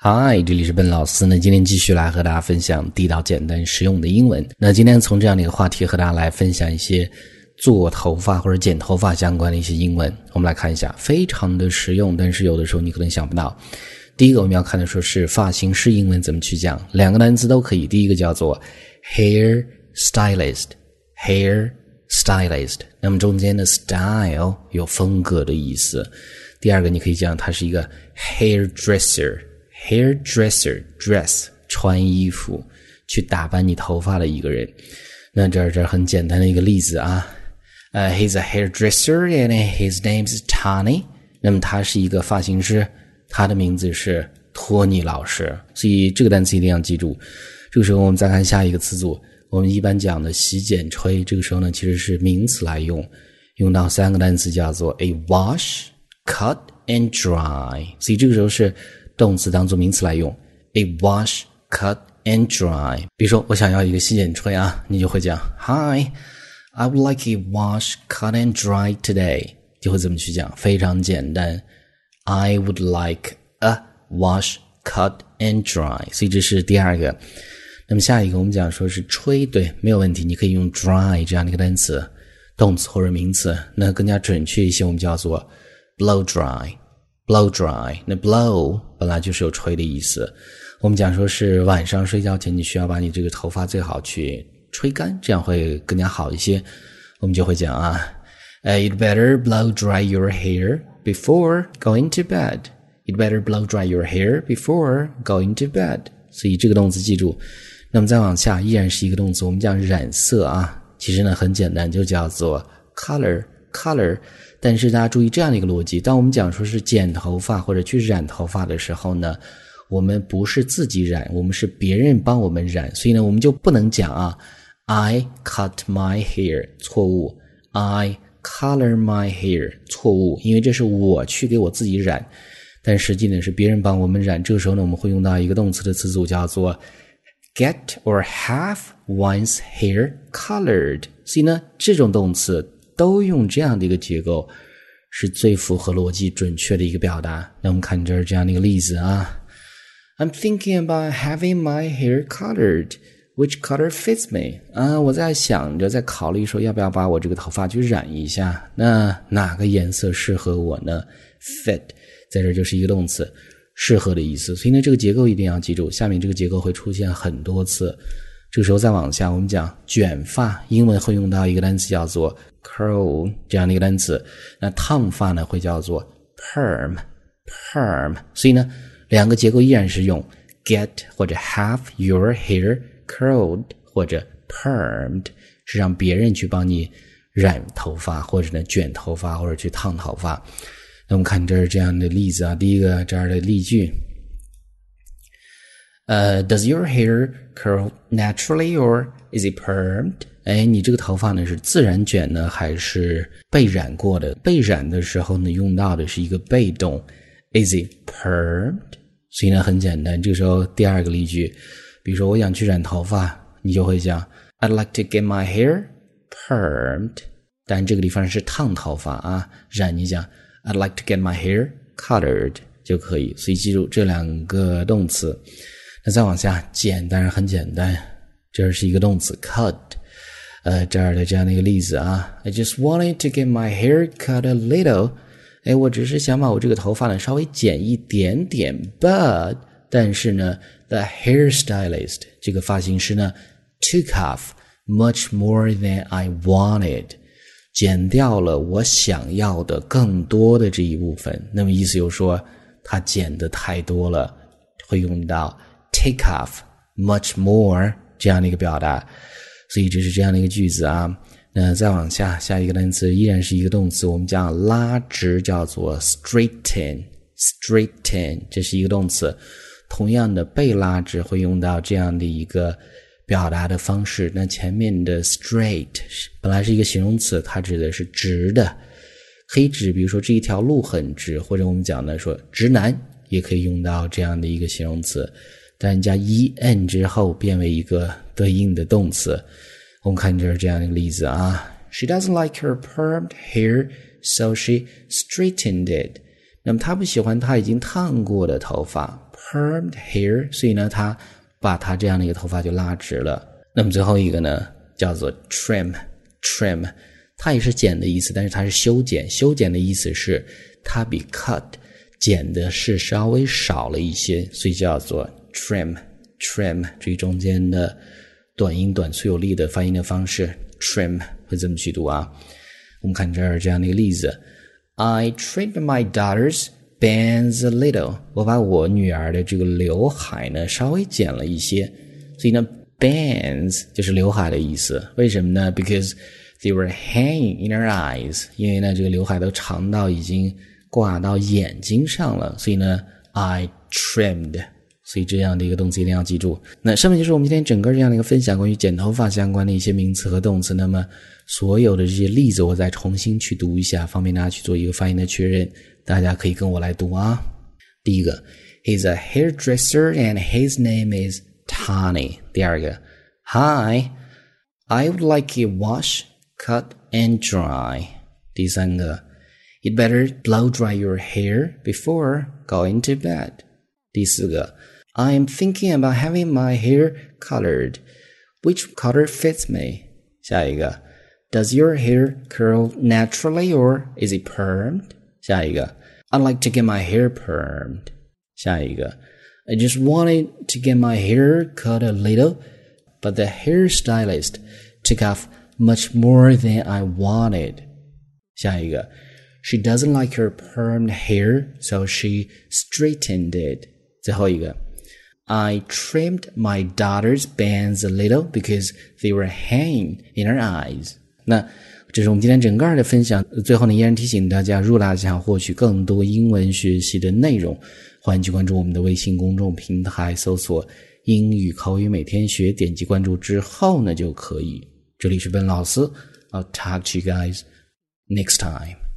嗨，这里是笨老师。那今天继续来和大家分享地道、简单、实用的英文。那今天从这样的一个话题和大家来分享一些做头发或者剪头发相关的一些英文。我们来看一下，非常的实用，但是有的时候你可能想不到。第一个我们要看的说是发型师英文怎么去讲，两个单词都可以。第一个叫做 hair stylist，hair stylist。那么中间的 style 有风格的意思。第二个你可以讲它是一个 hairdresser。Hairdresser dress 穿衣服去打扮你头发的一个人。那这儿这儿很简单的一个例子啊，呃、uh,，he's a hairdresser and his name is Tony。那么他是一个发型师，他的名字是托尼老师。所以这个单词一定要记住。这个时候我们再看下一个词组，我们一般讲的洗剪吹，这个时候呢其实是名词来用，用到三个单词叫做 a wash、cut and dry。所以这个时候是。动词当做名词来用，a wash, cut and dry。比如说，我想要一个洗剪吹啊，你就会讲，Hi, I would like a wash, cut and dry today。就会这么去讲，非常简单。I would like a wash, cut and dry。所以这是第二个。那么下一个我们讲说是吹，对，没有问题，你可以用 dry 这样的一个单词，动词或者名词。那更加准确一些，我们叫做 blow dry。blow dry，那 blow 本来就是有吹的意思。我们讲说是晚上睡觉前，你需要把你这个头发最好去吹干，这样会更加好一些。我们就会讲啊，呃，you'd better blow dry your hair before going to bed. You'd better blow dry your hair before going to bed. 所以这个动词记住。那么再往下，依然是一个动词，我们讲染色啊，其实呢很简单，就叫做 color color。但是大家注意这样的一个逻辑：当我们讲说是剪头发或者去染头发的时候呢，我们不是自己染，我们是别人帮我们染，所以呢，我们就不能讲啊，I cut my hair，错误；I color my hair，错误，因为这是我去给我自己染，但实际呢是别人帮我们染。这个时候呢，我们会用到一个动词的词组叫做 get or have one's hair colored。所以呢，这种动词。都用这样的一个结构，是最符合逻辑准确的一个表达。那我们看这儿这样的一个例子啊，I'm thinking about having my hair colored. Which color fits me? 啊，我在想着，在考虑说要不要把我这个头发去染一下。那哪个颜色适合我呢？Fit 在这就是一个动词，适合的意思。所以呢，这个结构一定要记住。下面这个结构会出现很多次。这个时候再往下，我们讲卷发，英文会用到一个单词叫做 curl 这样的一个单词。那烫发呢，会叫做 perm，perm。所以呢，两个结构依然是用 get 或者 have your hair curled 或者 permed，是让别人去帮你染头发，或者呢卷头发，或者去烫头发。那我们看这是这样的例子啊，第一个这儿的例句。呃，Does your hair curl naturally or is it permed？哎，你这个头发呢是自然卷呢，还是被染过的？被染的时候呢，用到的是一个被动，is it permed？所以呢，很简单，这个时候第二个例句，比如说我想去染头发，你就会讲 I'd like to get my hair permed。但这个地方是烫头发啊，染你讲 I'd like to get my hair colored 就可以。所以记住这两个动词。再往下剪，当然很简单，这是一个动词 cut。呃，这儿的这样的一个例子啊，I just wanted to get my hair cut a little。哎，我只是想把我这个头发呢稍微剪一点点，but 但是呢，the hairstylist 这个发型师呢 took off much more than I wanted，剪掉了我想要的更多的这一部分。那么意思就是说，他剪的太多了，会用到。Take off much more 这样的一个表达，所以这是这样的一个句子啊。那再往下，下一个单词依然是一个动词，我们讲拉直叫做 straighten，straighten 这是一个动词。同样的，被拉直会用到这样的一个表达的方式。那前面的 straight 本来是一个形容词，它指的是直的，可以指比如说这一条路很直，或者我们讲的说直男也可以用到这样的一个形容词。但加 e n 之后变为一个对应的动词。我们看就是这样一个例子啊，She doesn't like her permed hair, so she straightened it。那么她不喜欢她已经烫过的头发 permed hair，所以呢，她把她这样的一个头发就拉直了。那么最后一个呢，叫做 trim，trim，它也是剪的意思，但是它是修剪。修剪的意思是它比 cut 剪的是稍微少了一些，所以叫做 trim，trim。注意中间的短音短促有力的发音的方式，trim 会这么去读啊。我们看这儿这样的一个例子：I trim my daughter's bangs a little。我把我女儿的这个刘海呢稍微剪了一些，所以呢。bangs 就是刘海的意思，为什么呢？Because they were hanging in her eyes，因为呢这个刘海都长到已经挂到眼睛上了，所以呢 I trimmed，所以这样的一个动词一定要记住。那上面就是我们今天整个这样的一个分享，关于剪头发相关的一些名词和动词。那么所有的这些例子，我再重新去读一下，方便大家去做一个发音的确认。大家可以跟我来读啊。第一个，He's a hairdresser and his name is Tony。第二个，Hi, I would like a wash, cut and dry。第三个，You'd better blow dry your hair before going to bed。第四个 ，I am thinking about having my hair colored. Which color fits me？下一个，Does your hair curl naturally or is it permed？下一个，I'd like to get my hair permed。下一个。I just wanted to get my hair cut a little, but the hairstylist took off much more than I wanted. 下一个, she doesn't like her permed hair, so she straightened it. 最后一个, I trimmed my daughter's bangs a little because they were hanging in her eyes. 那这是我们今天整个的分享。最后呢，依然提醒大家，如果大家想获取更多英文学习的内容，欢迎去关注我们的微信公众平台，搜索“英语口语每天学”，点击关注之后呢就可以。这里是本老师，I'll talk to you guys next time.